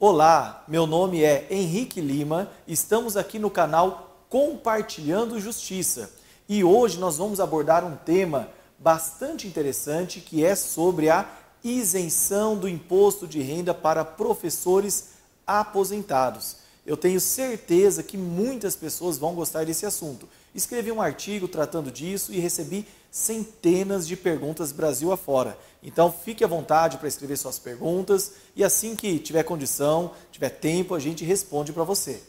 Olá, meu nome é Henrique Lima, estamos aqui no canal Compartilhando Justiça e hoje nós vamos abordar um tema bastante interessante que é sobre a isenção do imposto de renda para professores aposentados. Eu tenho certeza que muitas pessoas vão gostar desse assunto. Escrevi um artigo tratando disso e recebi centenas de perguntas Brasil afora. Então fique à vontade para escrever suas perguntas e assim que tiver condição, tiver tempo, a gente responde para você.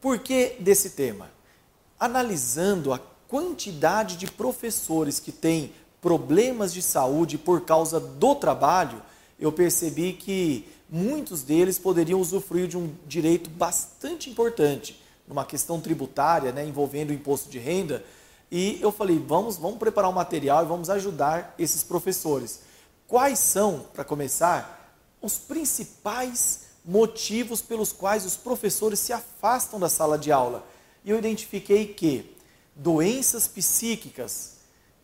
Por que desse tema? Analisando a quantidade de professores que têm problemas de saúde por causa do trabalho, eu percebi que muitos deles poderiam usufruir de um direito bastante importante, numa questão tributária, né, envolvendo o imposto de renda. E eu falei, vamos, vamos preparar um material e vamos ajudar esses professores. Quais são, para começar, os principais motivos pelos quais os professores se afastam da sala de aula? E eu identifiquei que doenças psíquicas,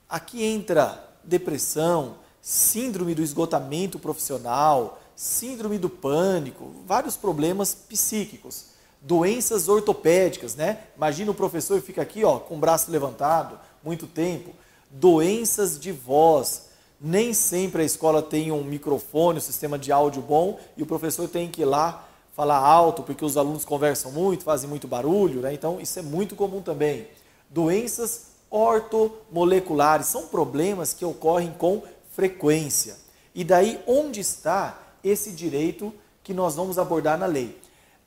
aqui entra depressão, síndrome do esgotamento profissional, síndrome do pânico, vários problemas psíquicos, doenças ortopédicas, né? Imagina o professor fica aqui, ó, com o braço levantado, muito tempo, doenças de voz. Nem sempre a escola tem um microfone, um sistema de áudio bom e o professor tem que ir lá falar alto porque os alunos conversam muito, fazem muito barulho, né? Então isso é muito comum também. Doenças ortomoleculares são problemas que ocorrem com frequência. E daí onde está esse direito que nós vamos abordar na lei.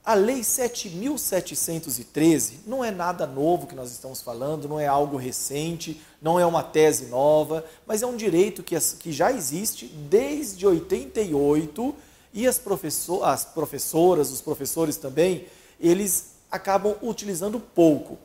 A Lei 7.713 não é nada novo que nós estamos falando, não é algo recente, não é uma tese nova, mas é um direito que, já existe desde 88 e as, professor, as professoras, os professores também, eles acabam utilizando pouco.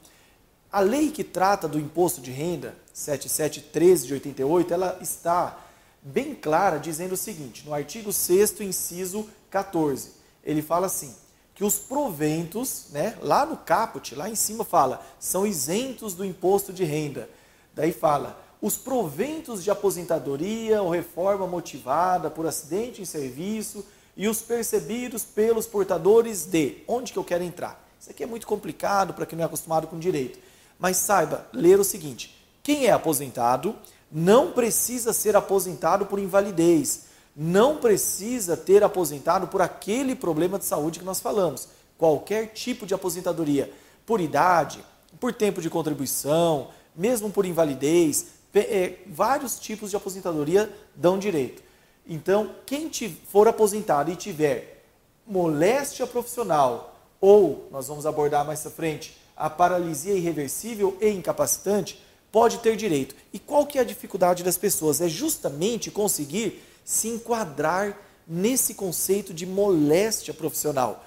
A lei que trata do imposto de renda, 7713 de 88, ela está bem clara, dizendo o seguinte, no artigo 6 inciso 14, ele fala assim, que os proventos, né, lá no caput, lá em cima fala, são isentos do imposto de renda. Daí fala, os proventos de aposentadoria ou reforma motivada por acidente em serviço e os percebidos pelos portadores de. Onde que eu quero entrar? Isso aqui é muito complicado para quem não é acostumado com direito. Mas saiba ler o seguinte: quem é aposentado não precisa ser aposentado por invalidez, não precisa ter aposentado por aquele problema de saúde que nós falamos. Qualquer tipo de aposentadoria, por idade, por tempo de contribuição, mesmo por invalidez, é, vários tipos de aposentadoria dão direito. Então, quem for aposentado e tiver moléstia profissional, ou, nós vamos abordar mais à frente, a paralisia irreversível e incapacitante, pode ter direito. E qual que é a dificuldade das pessoas? É justamente conseguir se enquadrar nesse conceito de moléstia profissional.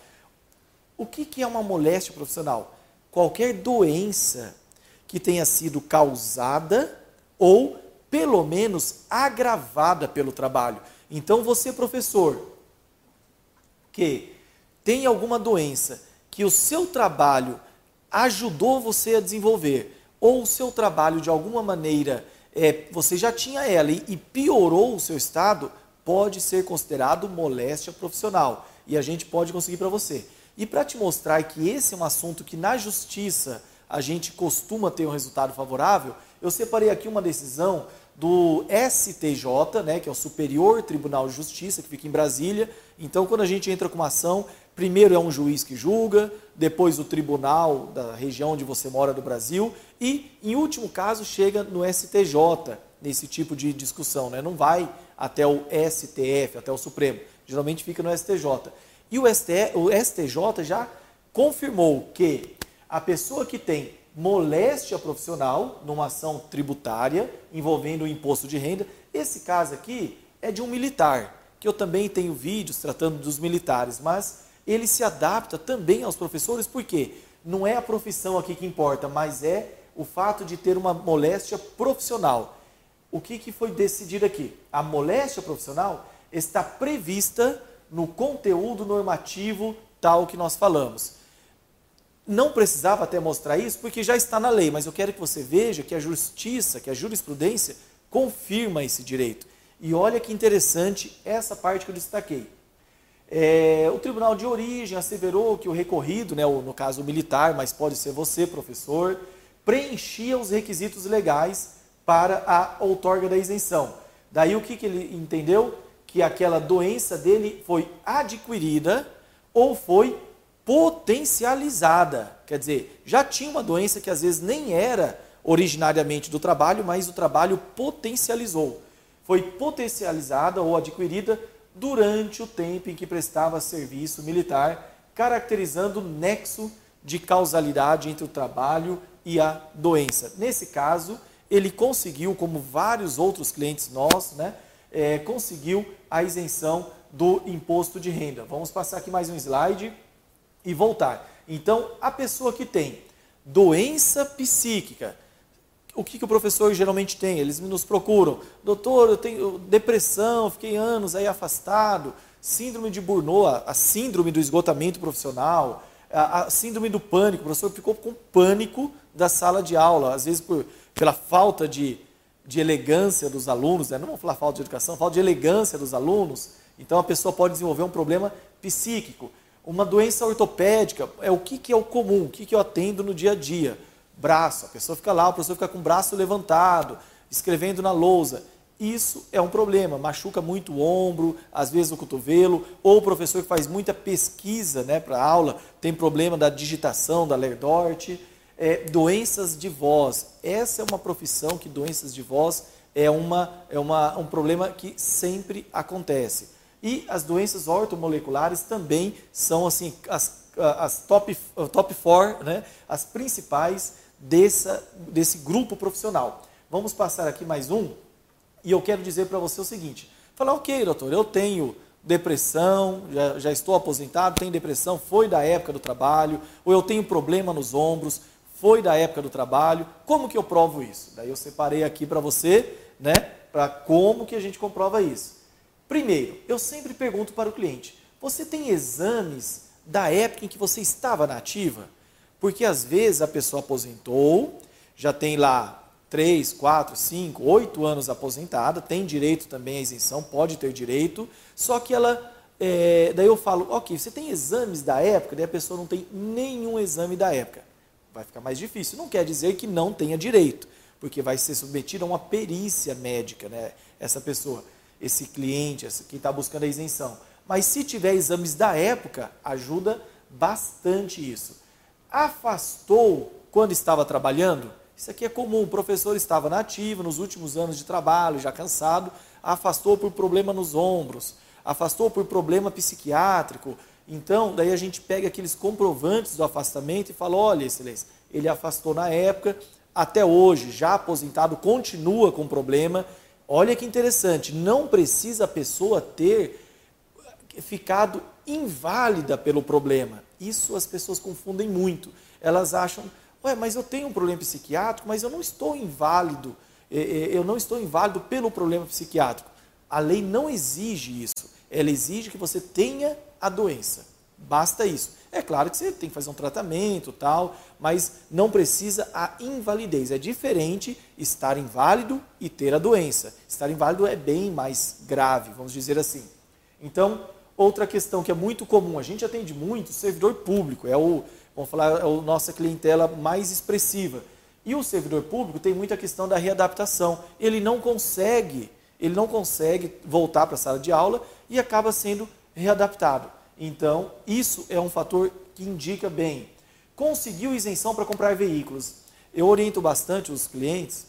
O que, que é uma moléstia profissional? Qualquer doença que tenha sido causada ou, pelo menos, agravada pelo trabalho. Então, você, professor, que tem alguma doença que o seu trabalho ajudou você a desenvolver, ou o seu trabalho de alguma maneira é, você já tinha ela e, e piorou o seu estado, pode ser considerado moléstia profissional e a gente pode conseguir para você. E para te mostrar que esse é um assunto que na justiça a gente costuma ter um resultado favorável, eu separei aqui uma decisão do STJ, né, que é o Superior Tribunal de Justiça, que fica em Brasília. Então, quando a gente entra com uma ação, primeiro é um juiz que julga, depois o tribunal da região onde você mora do Brasil e, em último caso, chega no STJ nesse tipo de discussão, né? não vai até o STF, até o Supremo, geralmente fica no STJ. E o, STF, o STJ já confirmou que a pessoa que tem moléstia profissional numa ação tributária envolvendo o imposto de renda, esse caso aqui é de um militar, que eu também tenho vídeos tratando dos militares, mas ele se adapta também aos professores, porque não é a profissão aqui que importa, mas é o fato de ter uma moléstia profissional. O que, que foi decidido aqui? A moléstia profissional está prevista no conteúdo normativo tal que nós falamos. Não precisava até mostrar isso, porque já está na lei, mas eu quero que você veja que a justiça, que a jurisprudência confirma esse direito. E olha que interessante essa parte que eu destaquei É, o tribunal de origem asseverou que o recorrido, né, no caso o militar, mas pode ser você, professor, preenchia os requisitos legais para a outorga da isenção. Daí o que, que ele entendeu? Que aquela doença dele foi adquirida ou foi potencializada. Quer dizer, já tinha uma doença que às vezes nem era originariamente do trabalho, mas o trabalho potencializou. Foi potencializada ou adquirida durante o tempo em que prestava serviço militar, caracterizando o nexo de causalidade entre o trabalho e a doença. Nesse caso, ele conseguiu, como vários outros clientes nossos, né, é, conseguiu a isenção do imposto de renda. Vamos passar aqui mais um slide e voltar. Então, a pessoa que tem doença psíquica, o que, que o professor geralmente tem? Eles nos procuram. Doutor, eu tenho depressão, fiquei anos aí afastado, síndrome de Burnout, a síndrome do esgotamento profissional, a, a, síndrome do pânico. O professor ficou com pânico da sala de aula, às vezes por, pela falta de, de elegância dos alunos, né? não vamos falar falta de educação, falta de elegância dos alunos. Então a pessoa pode desenvolver um problema psíquico. Uma doença ortopédica é o que, que é o comum, o que, que eu atendo no dia a dia braço. A pessoa fica lá, o professor fica com o braço levantado, escrevendo na lousa. Isso é um problema, machuca muito o ombro, às vezes o cotovelo, ou o professor que faz muita pesquisa né, para aula, tem problema da digitação, da lerdorte. É, doenças de voz. Essa é uma profissão que doenças de voz é, uma, é uma, um problema que sempre acontece. E as doenças ortomoleculares também são assim as, as top, top four, né, as principais dessa, desse grupo profissional. Vamos passar aqui mais um, e eu quero dizer para você o seguinte: falar, ok, doutor, eu tenho depressão, já, já estou aposentado, tenho depressão, foi da época do trabalho, ou eu tenho problema nos ombros, foi da época do trabalho, como que eu provo isso? Daí eu separei aqui para você, né, para como que a gente comprova isso. Primeiro, eu sempre pergunto para o cliente: você tem exames da época em que você estava na ativa? Porque às vezes a pessoa aposentou, já tem lá 3, 4, 5, 8 anos aposentada, tem direito também à isenção, pode ter direito, só que ela. É, daí eu falo, ok, você tem exames da época, daí a pessoa não tem nenhum exame da época. Vai ficar mais difícil. Não quer dizer que não tenha direito, porque vai ser submetido a uma perícia médica, né? Essa pessoa, esse cliente, quem está buscando a isenção. Mas se tiver exames da época, ajuda bastante isso afastou quando estava trabalhando? Isso aqui é comum. O professor estava na ativa nos últimos anos de trabalho, já cansado, afastou por problema nos ombros, afastou por problema psiquiátrico. Então, daí a gente pega aqueles comprovantes do afastamento e fala: olha, excelência, ele afastou na época, até hoje, já aposentado, continua com problema. Olha que interessante, não precisa a pessoa ter ficado inválida pelo problema. Isso as pessoas confundem muito. Elas acham, ué, mas eu tenho um problema psiquiátrico, mas eu não estou inválido. É, é, eu não estou inválido pelo problema psiquiátrico. A lei não exige isso. Ela exige que você tenha a doença. Basta isso. É claro que você tem que fazer um tratamento, tal, mas não precisa a invalidez. É diferente estar inválido e ter a doença. Estar inválido é bem mais grave, vamos dizer assim. Então, Outra questão que é muito comum, a gente atende muito servidor público, é o, vamos falar, é a nossa clientela mais expressiva. E o servidor público tem muita questão da readaptação. Ele não consegue, ele não consegue voltar para a sala de aula e acaba sendo readaptado. Então, isso é um fator que indica bem. Conseguiu isenção para comprar veículos. Eu oriento bastante os clientes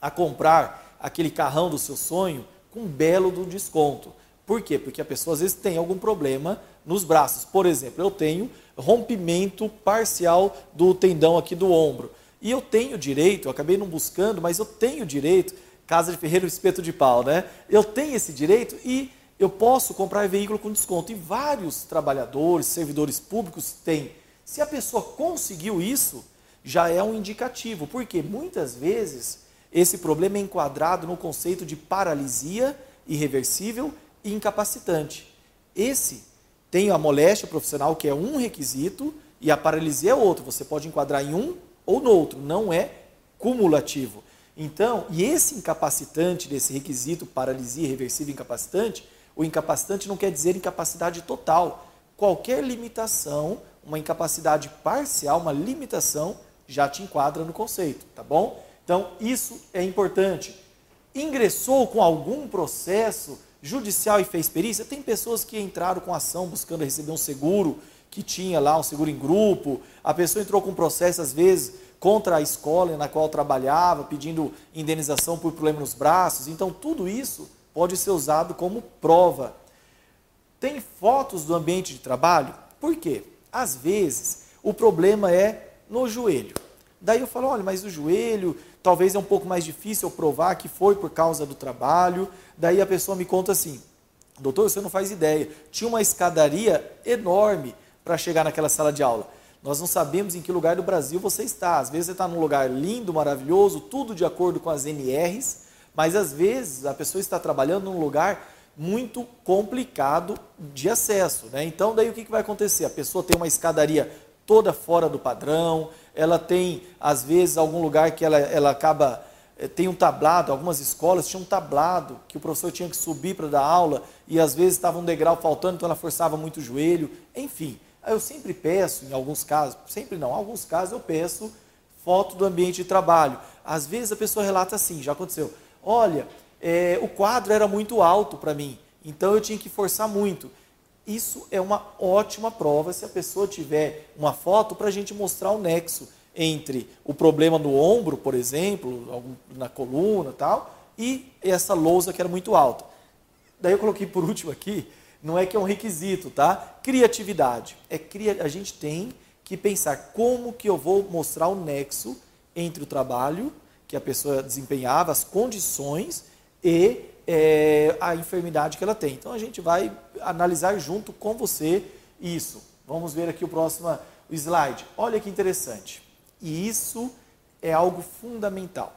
a comprar aquele carrão do seu sonho com belo do desconto. Por quê? Porque a pessoa às vezes tem algum problema nos braços. Por exemplo, eu tenho rompimento parcial do tendão aqui do ombro. E eu tenho direito, eu acabei não buscando, mas eu tenho direito, casa de ferreiro espeto de pau, né? Eu tenho esse direito e eu posso comprar veículo com desconto. E vários trabalhadores, servidores públicos têm. Se a pessoa conseguiu isso, já é um indicativo, porque muitas vezes esse problema é enquadrado no conceito de paralisia irreversível incapacitante. Esse tem a moléstia profissional, que é um requisito, e a paralisia é outro. Você pode enquadrar em um ou no outro, não é cumulativo. Então, e esse incapacitante desse requisito, paralisia irreversível incapacitante, O incapacitante não quer dizer incapacidade total. Qualquer limitação, uma incapacidade parcial, uma limitação, já te enquadra no conceito, tá bom? Então, isso é importante. Ingressou com algum processo judicial e fez perícia? Tem pessoas que entraram com ação buscando receber um seguro, que tinha lá um seguro em grupo, a pessoa entrou com processo, às vezes, contra a escola na qual trabalhava, pedindo indenização por problema nos braços. Então, tudo isso pode ser usado como prova. Tem fotos do ambiente de trabalho? Por quê? Às vezes, o problema é no joelho. Daí eu falo, olha, mas o joelho talvez é um pouco mais difícil eu provar que foi por causa do trabalho. Daí a pessoa me conta assim, doutor, você não faz ideia, tinha uma escadaria enorme para chegar naquela sala de aula. Nós não sabemos em que lugar do Brasil você está. Às vezes você está num lugar lindo, maravilhoso, tudo de acordo com as NRs, mas às vezes a pessoa está trabalhando num lugar muito complicado de acesso. Né? Então, daí o que, que vai acontecer? A pessoa tem uma escadaria toda fora do padrão, ela tem, às vezes, algum lugar que ela, ela acaba. Eh, tem um tablado, algumas escolas tinham um tablado que o professor tinha que subir para dar aula e às vezes estava um degrau faltando, então ela forçava muito o joelho. Enfim, eu sempre peço, em alguns casos, sempre não, em alguns casos eu peço foto do ambiente de trabalho. Às vezes a pessoa relata assim, já aconteceu, olha, é, o quadro era muito alto para mim, então eu tinha que forçar muito. Isso é uma ótima prova se a pessoa tiver uma foto para a gente mostrar o nexo entre o problema no ombro, por exemplo, na coluna tal, e essa lousa que era muito alta. Daí eu coloquei por último aqui não é que é um requisito, tá? Criatividade. É cria... A gente tem que pensar como que eu vou mostrar o nexo entre o trabalho que a pessoa desempenhava, as condições e é, a enfermidade que ela tem. Então a gente vai analisar junto com você isso. Vamos ver aqui o próximo slide. Olha que interessante. E isso é algo fundamental.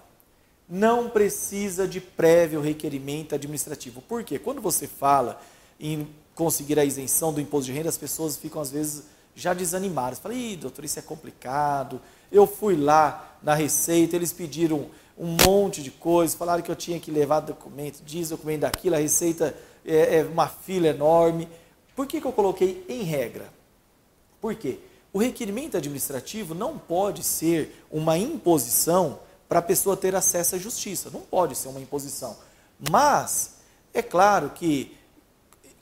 Não precisa de prévio requerimento administrativo. Por quê? Quando você fala em conseguir a isenção do imposto de renda, as pessoas ficam, às vezes, já desanimadas. Falam, Ih, doutor, isso é complicado. Eu fui lá na Receita, eles pediram um monte de coisas, falaram que eu tinha que levar documento disso, documento daquilo, a Receita é, é uma fila enorme. Por que, que eu coloquei em regra? Por quê? O requerimento administrativo não pode ser uma imposição para a pessoa ter acesso à justiça. Não pode ser uma imposição. Mas, é claro que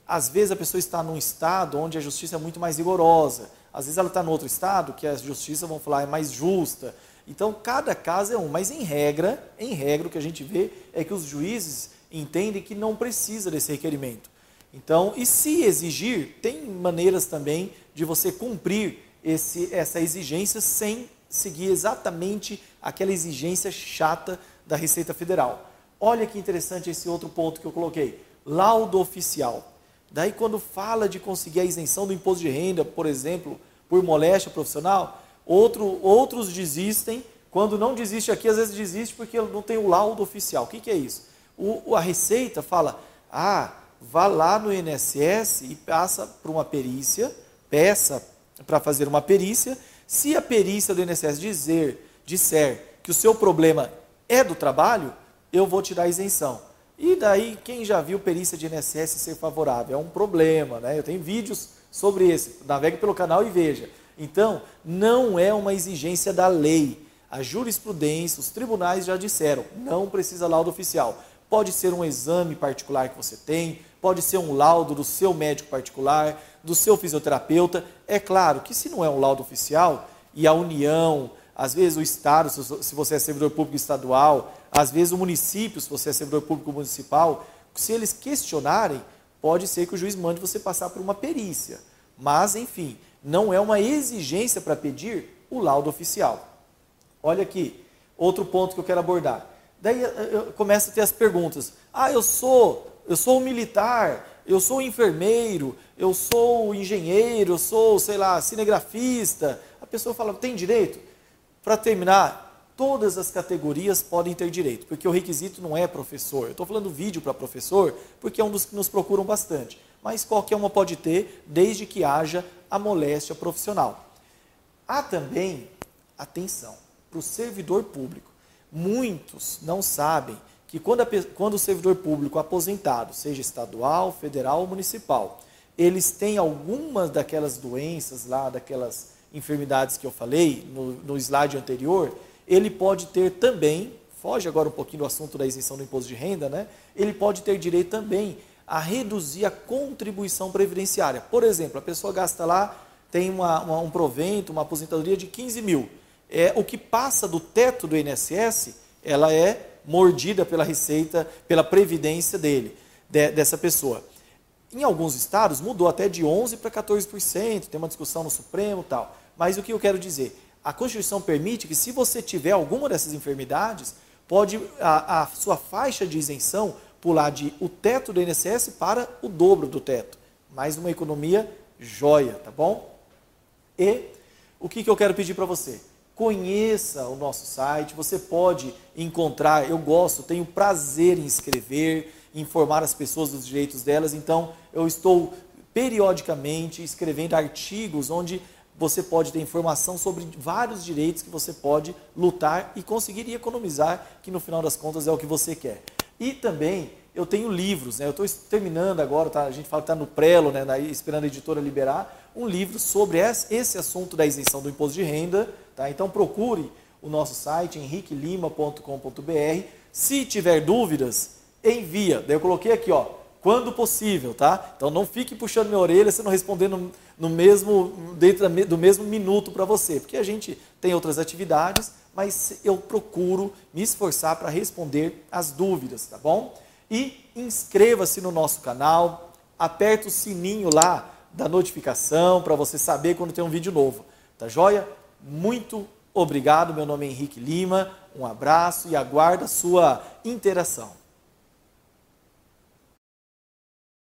às vezes a pessoa está num estado onde a justiça é muito mais rigorosa. Às vezes ela está no outro estado que a justiça, vão falar, é mais justa. Então, cada caso é um. Mas, em regra, em regra, o que a gente vê é que os juízes entendem que não precisa desse requerimento. Então, e se exigir, tem maneiras também de você cumprir esse, essa exigência sem seguir exatamente aquela exigência chata da Receita Federal. Olha que interessante esse outro ponto que eu coloquei. Laudo oficial. Daí, quando fala de conseguir a isenção do imposto de renda, por exemplo, por moléstia profissional, outro, outros desistem. Quando não desiste aqui, às vezes desiste porque não tem o laudo oficial. O que, que é isso? O, a Receita fala: ah, vá lá no INSS e passa para uma perícia, peça para fazer uma perícia. Se a perícia do INSS dizer, disser que o seu problema é do trabalho, eu vou te dar isenção. E daí, quem já viu perícia de INSS ser favorável? É um problema, né? Eu tenho vídeos sobre esse. Navegue pelo canal e veja. Então, não é uma exigência da lei. A jurisprudência, os tribunais já disseram, não precisa laudo oficial. Pode ser um exame particular que você tem, pode ser um laudo do seu médico particular, do seu fisioterapeuta. É claro que se não é um laudo oficial e a União, às vezes o Estado, se você é servidor público estadual, às vezes o município, se você é servidor público municipal, se eles questionarem, pode ser que o juiz mande você passar por uma perícia. Mas, enfim, não é uma exigência para pedir o laudo oficial. Olha aqui, outro ponto que eu quero abordar. Daí começa a ter as perguntas. Ah, eu sou, eu sou um militar, eu sou um enfermeiro, eu sou um engenheiro, eu sou, sei lá, cinegrafista. A pessoa fala, tem direito? Para terminar, todas as categorias podem ter direito, porque o requisito não é professor. Eu estou falando vídeo para professor, porque é um dos que nos procuram bastante. Mas qualquer uma pode ter, desde que haja a moléstia profissional. Há também, atenção, para o servidor público. Muitos não sabem que quando, a, quando o servidor público aposentado, seja estadual, federal ou municipal, eles têm algumas daquelas doenças lá, daquelas enfermidades que eu falei no, no slide anterior, ele pode ter também, foge agora um pouquinho do assunto da isenção do imposto de renda, né? Ele pode ter direito também a reduzir a contribuição previdenciária. Por exemplo, a pessoa gasta lá, tem uma, uma, um provento, uma aposentadoria de 15 mil. É, o que passa do teto do INSS, ela é mordida pela receita, pela previdência dele, de, dessa pessoa. Em alguns estados mudou até de 11% para 14%, tem uma discussão no Supremo tal. Mas o que eu quero dizer? A Constituição permite que, se você tiver alguma dessas enfermidades, pode a, a sua faixa de isenção pular de o teto do INSS para o dobro do teto. Mais uma economia joia, tá bom? E o que, que eu quero pedir para você? Conheça o nosso site, você pode encontrar, eu gosto, tenho prazer em escrever, informar as pessoas dos direitos delas, então eu estou periodicamente escrevendo artigos onde você pode ter informação sobre vários direitos que você pode lutar e conseguir economizar, que no final das contas é o que você quer. E também eu tenho livros, né? eu estou terminando agora, tá? a gente fala que está no prelo, né? esperando a editora liberar, um livro sobre esse assunto da isenção do imposto de renda. Tá? Então procure o nosso site, henriquelima.com.br. Se tiver dúvidas, envia. Daí eu coloquei aqui, ó, quando possível, tá? Então não fique puxando minha orelha se não responder no, no mesmo, dentro do mesmo minuto para você, porque a gente tem outras atividades mas eu procuro me esforçar para responder as dúvidas, tá bom? E inscreva-se no nosso canal, aperta o sininho lá da notificação para você saber quando tem um vídeo novo, tá joia? Muito obrigado, meu nome é Henrique Lima, um abraço e aguardo a sua interação.